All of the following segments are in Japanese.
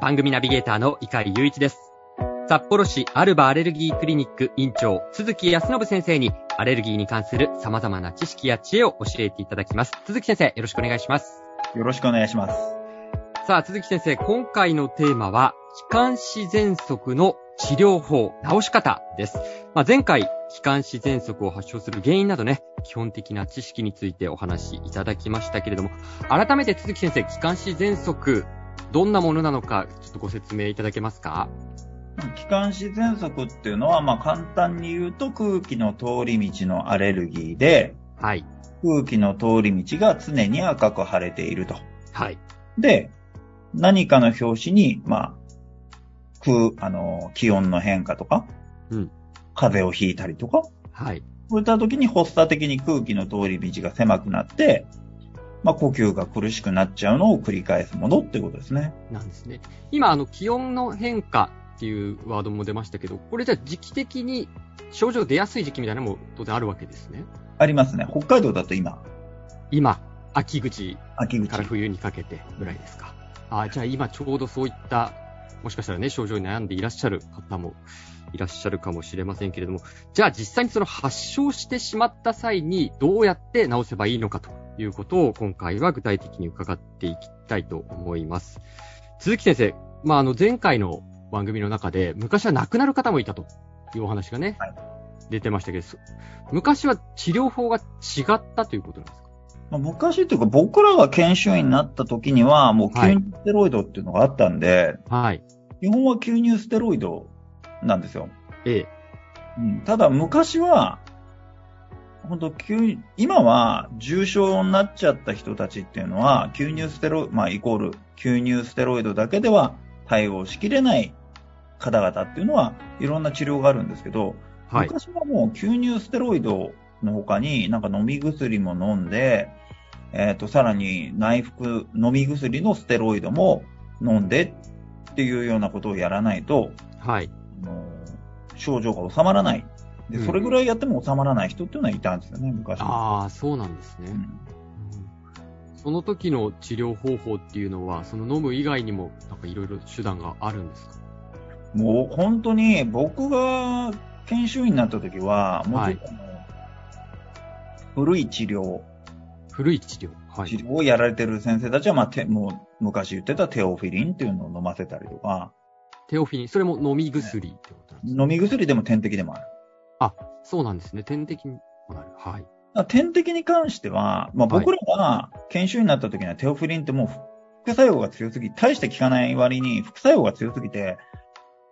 番組ナビゲーターの碇雄一です。札幌市アルバアレルギークリニック院長、鈴木康信先生にアレルギーに関する様々な知識や知恵を教えていただきます。鈴木先生、よろしくお願いします。よろしくお願いします。さあ、鈴木先生、今回のテーマは、気管支喘息の治療法、治し方です。まあ、前回、気管支喘息を発症する原因などね、基本的な知識についてお話しいただきましたけれども、改めて鈴木先生、気管支喘息、どんなものなのか、ちょっとご説明いただけますか？気管支喘息っていうのは、まあ簡単に言うと空気の通り道のアレルギーで、はい。空気の通り道が常に赤く腫れていると。はい。で、何かの拍子に、まあ、空、あの、気温の変化とか、うん風邪をひいたりとか、はい。そういった時に発作的に空気の通り道が狭くなって、まあ呼吸が苦しくなっちゃうのを繰り返すものってことですね。なんですね。今、あの、気温の変化っていうワードも出ましたけど、これじゃあ時期的に症状出やすい時期みたいなのも当然あるわけですね。ありますね。北海道だと今、今、秋口秋口。から冬にかけてぐらいですか。あじゃあ今ちょうどそういった、もしかしたらね、症状に悩んでいらっしゃる方もいらっしゃるかもしれませんけれども、じゃあ実際にその発症してしまった際にどうやって治せばいいのかということを今回は具体的に伺っていきたいと思います。鈴木先生、まあ、あの前回の番組の中で昔は亡くなる方もいたというお話がね、はい出てましたけど、そ昔は治療法が違ったということなんですか？まあ昔っていうか僕らが研修医になった時にはもうはい吸入ステロイドっていうのがあったんで、はい。基本は吸入ステロイドなんですよ。ええ。うん、ただ昔は、本当吸今は重症になっちゃった人たちっていうのは、吸入ステロイド、まあイコール吸入ステロイドだけでは対応しきれない方々っていうのは、いろんな治療があるんですけど、はい。昔はもう吸入ステロイドの他になんか飲み薬も飲んで、えっ、と、さらに内服、飲み薬のステロイドも飲んでっていうようなことをやらないと、はい。あの症状が収まらない。で、うんそれぐらいやっても収まらない人っていうのはいたんですよね、昔は。ああ、そうなんですね。その時の治療方法っていうのは、その飲む以外にも、なんかいろいろ手段があるんですか？もう本当に僕が研修医になった時は、もうちょっとあの、古い治療、古い治療？はい。治療をやられてる先生たちは、まあ、てもう昔言ってたテオフィリンっていうのを飲ませたりとか、テオフィリン、それも飲み薬ってことなんですか？飲み薬でも点滴でもある。そうなんですね。点滴にもなる。はい。点滴に関しては、まあ、僕らが研修医になった時にはテオフィリンってもう副作用が強すぎ、大して効かない割に副作用が強すぎて、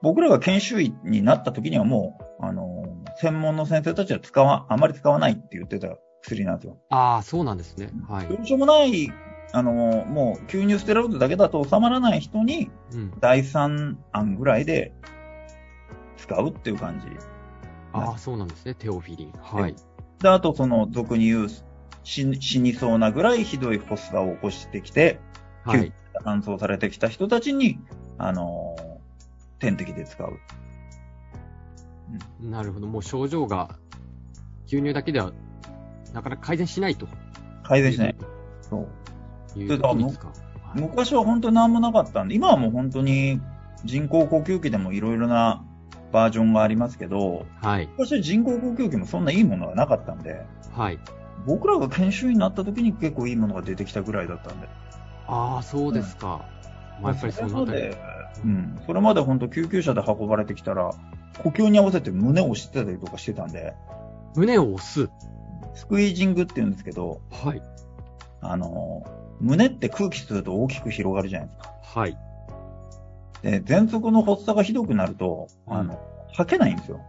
僕らが研修医になった時にはもう、あの、専門の先生たちは使わ、あまり使わないって言ってた薬なんですよ。ああ、そうなんですね。はい。どうしようもない、あの、もう吸入ステロイドだけだと収まらない人に、うん。第3案ぐらいで使うっていう感じ。ああ、そうなんですね。テオフィリン。はい。で、あとその俗に言う死死にそうなぐらいひどい発作を起こしてきて、救はい。搬送されてきた人たちに、あのー点滴で使う。なるほど。もう症状が、吸入だけでは、なかなか改善しないと。改善しない。そう。いう時に使う。はい昔は本当に何もなかったんで、今はもう本当に人工呼吸器でもいろいろなバージョンがありますけど、はい。昔は人工呼吸器もそんないいものがなかったんで、はい。僕らが研修医になった時に結構いいものが出てきたぐらいだったんで。ああ、そうですか。まあ、やっぱりそのあたり。うん。それまで本当救急車で運ばれてきたら、呼吸に合わせて胸を押してたりとかしてたんで、胸を押す。スクイージングって言うんですけど、はい。あの、胸って空気吸うと大きく広がるじゃないですか。はい。で、喘息の発作がひどくなると、あの、吐けないんですよ。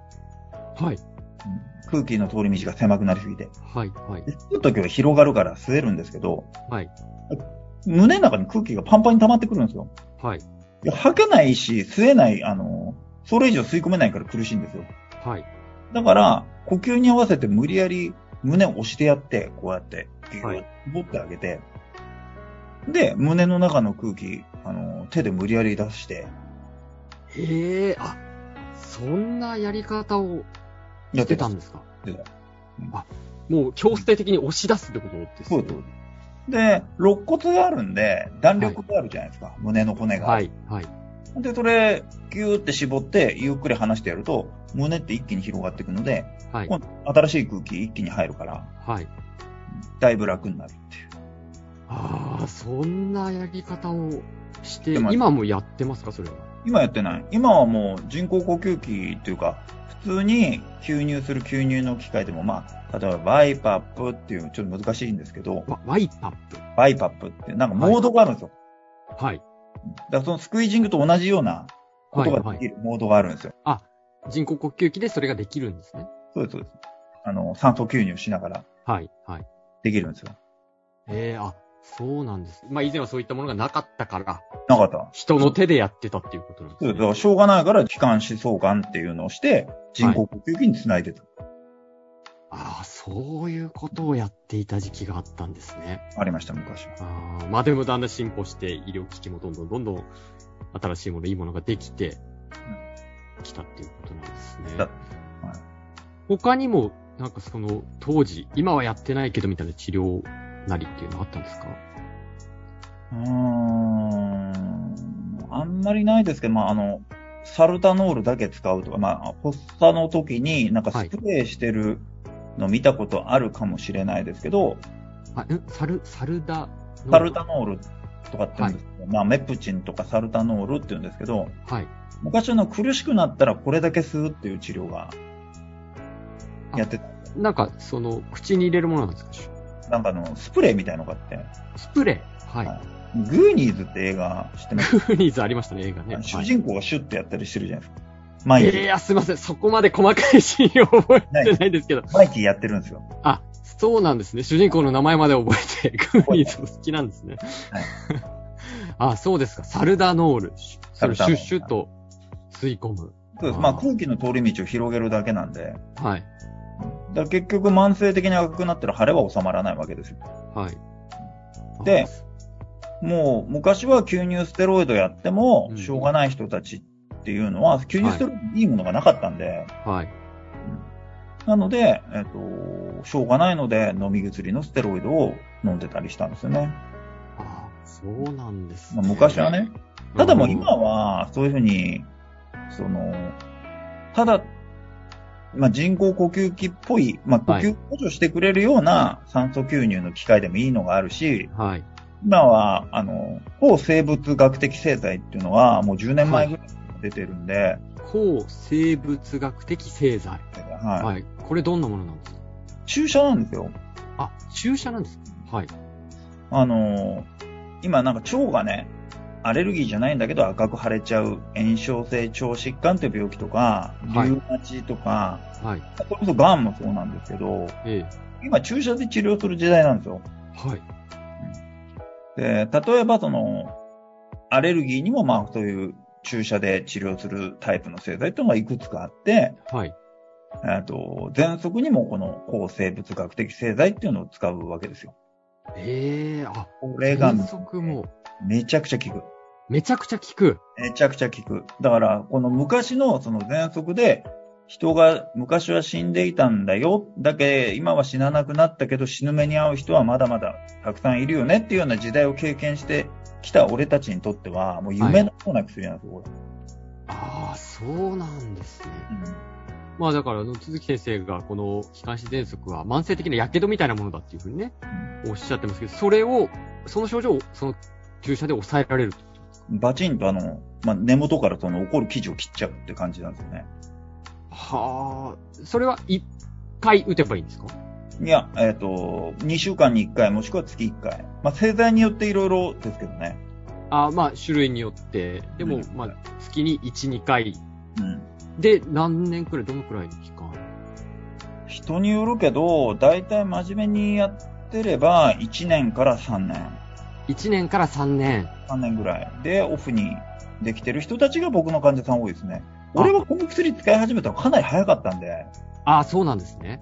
はい。空気の通り道が狭くなりすぎて。はい。はいで。吸うときは広がるから吸えるんですけど、はい。胸の中に空気がパンパンに溜まってくるんですよ。はい。いや吐けないし、吸えない、あの、それ以上吸い込めないから苦しいんですよ。はい。だから、呼吸に合わせて無理やり胸を押してやって、こうやって、ギューッはいと絞ってあげて、で、胸の中の空気、あの、手で無理やり出して、へえ、あ、そんなやり方をやしてたんですか？やってもう強制的に押し出すってことですねそうで肋骨があるんで、弾力があるじゃないですか、胸の骨が。はい、はい。で、それ、ギューって絞って、ゆっくり離してやると、胸って一気に広がっていくので、はい。新しい空気一気に入るから、はい。だいぶ楽になるっていう。ああ、そんなやり方をして、今もやってますか、それは？今やってない。今はもう人工呼吸器っていうか、普通に吸入する吸入の機械でも、まあ、例えばバイパップっていう、ちょっと難しいんですけど、わワイパップ？バイパップってなんかモードがあるんですよ。はい。だからそのスクイージングと同じようなことができるモードがあるんですよ。人工呼吸器でそれができるんですね。そうです、そうです。あの、酸素吸入しながらはい、はい。できるんですよ。ええあ、そうなんです。まあ以前はそういったものがなかったから、なかった。人の手でやってたっていうことなんですね。そう。だからしょうがないから気管支相関っていうのをして、人工呼吸器につないでた。ああ、そういうことをやっていた時期があったんですね。ありました、昔は。ああ、まあでもだんだん進歩して、医療機器もどんどんどんどん新しいもの、いいものができて、きたっていうことなんですね。だはい他にも、なんかその、当時、今はやってないけどみたいな治療なりっていうのはあったんですか？うーん。あんまりないですけど、まあ、あの、サルタノールだけ使うとか、まあ、発作の時になんかスプレーしてるの見たことあるかもしれないですけど、あ、んサル、サルダのサルタノールとかって言うんですけど、まあ、メプチンとかサルタノールって言うんですけど、はい。昔の苦しくなったらこれだけ吸うっていう治療がやってた。なんか、その、口に入れるものなんですか？なんかあの、スプレーみたいのがあって、スプレー？はい。はいグーニーズって映画知ってます？フーニーズありましたね、映画ね。主人公がシュッてやったりしてるじゃないですか。マイキー。いや、すいません。そこまで細かいシーンを覚えてないですけど。マイキーやってるんですよ。あ、そうなんですね。主人公の名前まで覚えて、グーニーズも好きなんですね。はい あ、そうですか。サルダノール。シュッシュッと吸い込む。そうです。まあ空気の通り道を広げるだけなんで、はい。だ結局慢性的に赤くなったら腫れは収まらないわけですよ。はい。でもう昔は吸入ステロイドやってもうんしょうがない人たちっていうのは、吸入ステロイドいいものがなかったんで、あ、はい。なので、えっ、と、しょうがないので飲み薬のステロイドを飲んでたりしたんですよね。あそうなんです、まあ、昔はね。ただもう今は、そういうふうに、その、ただ、まあ、人工呼吸器っぽい、まあ、呼はい吸補助してくれるような酸素吸入の機械でもいいのがあるし、うん。はい。今は、あの、抗生物学的製剤っていうのはもう10年前ぐらいに出てるんで、抗生物学的製剤。はいはい。これどんなものなんですか？注射なんですよ。あ、注射なんですか？はい。あの、今なんか腸がね、アレルギーじゃないんだけど赤く腫れちゃう炎症性腸疾患という病気とか、リはいウマチとか、はい。それこそ癌もそうなんですけど、え今注射で治療する時代なんですよ。え。はい。で、例えばその、アレルギーにもまあそういう注射で治療するタイプの製剤っていうのがいくつかあって、はい。えっと、喘息にもこの抗生物学的製剤っていうのを使うわけですよ。ええあ、これが喘息もめちゃくちゃ効く。めちゃくちゃ効く。めちゃくちゃ効く。だから、この昔のその喘息で、人が昔は死んでいたんだよ。だけ今は死ななくなったけど死ぬ目に遭う人はまだまだたくさんいるよねっていうような時代を経験してきた俺たちにとっては、もう夢のような薬なんですよ、こああ、そうなんですね。れ。まあだから、鈴木先生がこの気管支喘息は慢性的な火傷みたいなものだっていうふうにね、おっしゃってますけど、それを、その症状をその注射で抑えられるとバチンとあの、まあ、根元からその起こる生地を切っちゃうって感じなんですよね。はあ、それは一回打てばいいんですか？いや、えっ、と、2週間に1回もしくは月1回。まあ、製剤によっていろいろですけどね。あまあ種類によって、でもうん、まあ月に1、2回うん。で何年くらい、どのくらいの期間？人によるけど、大体真面目にやってれば、1年から3年。?1 年から3年。3年ぐらい。で、オフにできてる人たちが僕の患者さん多いですね。俺はこの薬使い始めたのかなり早かったんで。ああ、そうなんですね。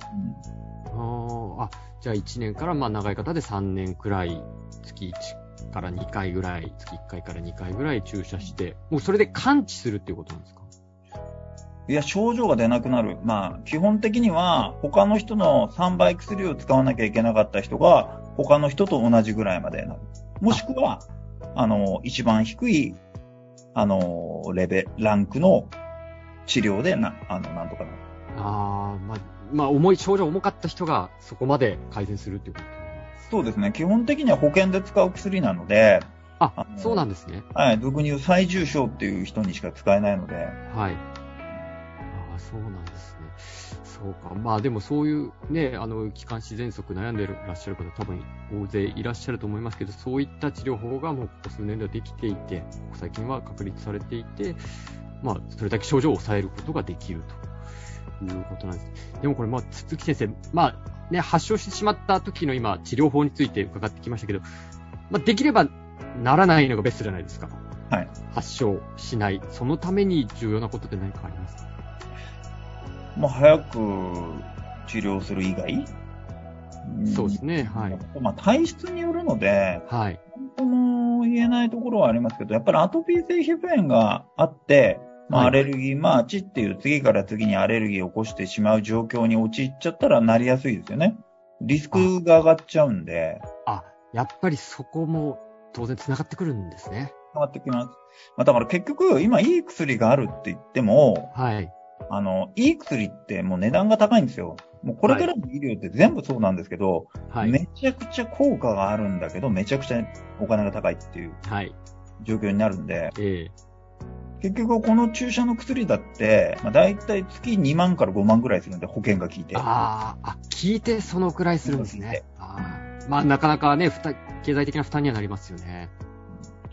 うん、ああ、じゃあ1年からまあ長い方で3年くらい、月1から2回ぐらい、月1回から2回ぐらい注射して、もうそれで完治するっていうことなんですか？いや、症状が出なくなる。まあ、基本的には、他の人の3倍薬を使わなきゃいけなかった人が、他の人と同じぐらいまでなる。もしくは、あの、一番低い、あの、レベ、ランクの治療でな、あの、なんとかなる。ああ、まあ、まあ、重い、症状重かった人がそこまで改善するっていうことそうですね。基本的には保険で使う薬なので、あ、あそうなんですね。はい。俗に言う最重症っていう人にしか使えないので。はい。そうなんですね。そうか。まあでもそういうね、あの、気管支喘息悩んでらっしゃる方多分大勢いらっしゃると思いますけど、そういった治療法がもうここ数年ではできていて、最近は確立されていて、まあ、それだけ症状を抑えることができるということなんです。でもこれ、まあ、鈴木先生、まあ、ね、発症してしまった時の今、治療法について伺ってきましたけど、まあ、できればならないのがベストじゃないですか。はい。発症しない。そのために重要なことって何かありますか？まあ、早く治療する以外？そうですね、はい。まあ、体質によるので、はい。本当も言えないところはありますけど、やっぱりアトピー性皮膚炎があって、まあ、アレルギー、マーチっていう次から次にアレルギーを起こしてしまう状況に陥っちゃったらなりやすいですよね。リスクが上がっちゃうんで。あ、やっぱりそこも当然繋がってくるんですね。繋がってきます。まあ、だから結局、今いい薬があるって言っても、はい。あの、いい薬ってもう値段が高いんですよ。もうこれからの医療って全部そうなんですけど、はい、めちゃくちゃ効果があるんだけど、めちゃくちゃお金が高いっていう状況になるんで、はいえ結局この注射の薬だって、まあ、大体月2万から5万ぐらいするんで、保険が効いて。ああ、効いてそのくらいするんですね。あまあ、なかなかね、経済的な負担にはなりますよね。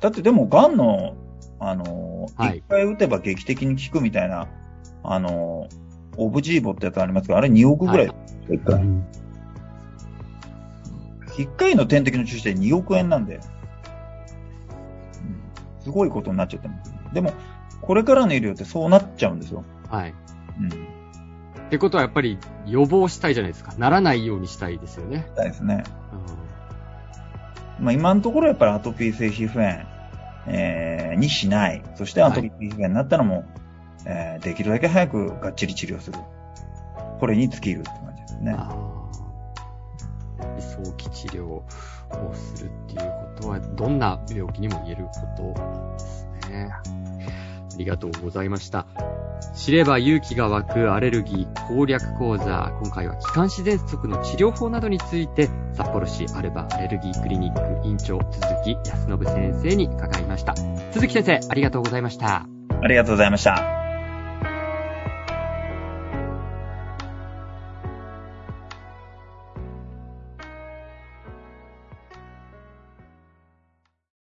だってでも、癌の、あの、一、はい、回打てば劇的に効くみたいなあの、オブジーボってやつありますけど、あれ2億ぐらい。一、回。1回の点滴の注射で2億円なんで、うん、すごいことになっちゃってます。でも、これからの医療ってそうなっちゃうんですよ。はい。うん。ってことはやっぱり予防したいじゃないですか。ならないようにしたいですよね。したいですね。うん、まあ今のところやっぱりアトピー性皮膚炎、えー、にしない。そしてアトピー性皮膚炎になったらもう、えー、できるだけ早くがっちり治療する。これに尽きるって感じですね。早期治療をするっていうことは、どんな病気にも言えることですね。ありがとうございました。知れば勇気が湧くアレルギー攻略講座。今回は気管支喘息の治療法などについて、札幌市アルバアレルギークリニック院長、鈴木康信先生に伺いました。鈴木先生、ありがとうございました。ありがとうございました。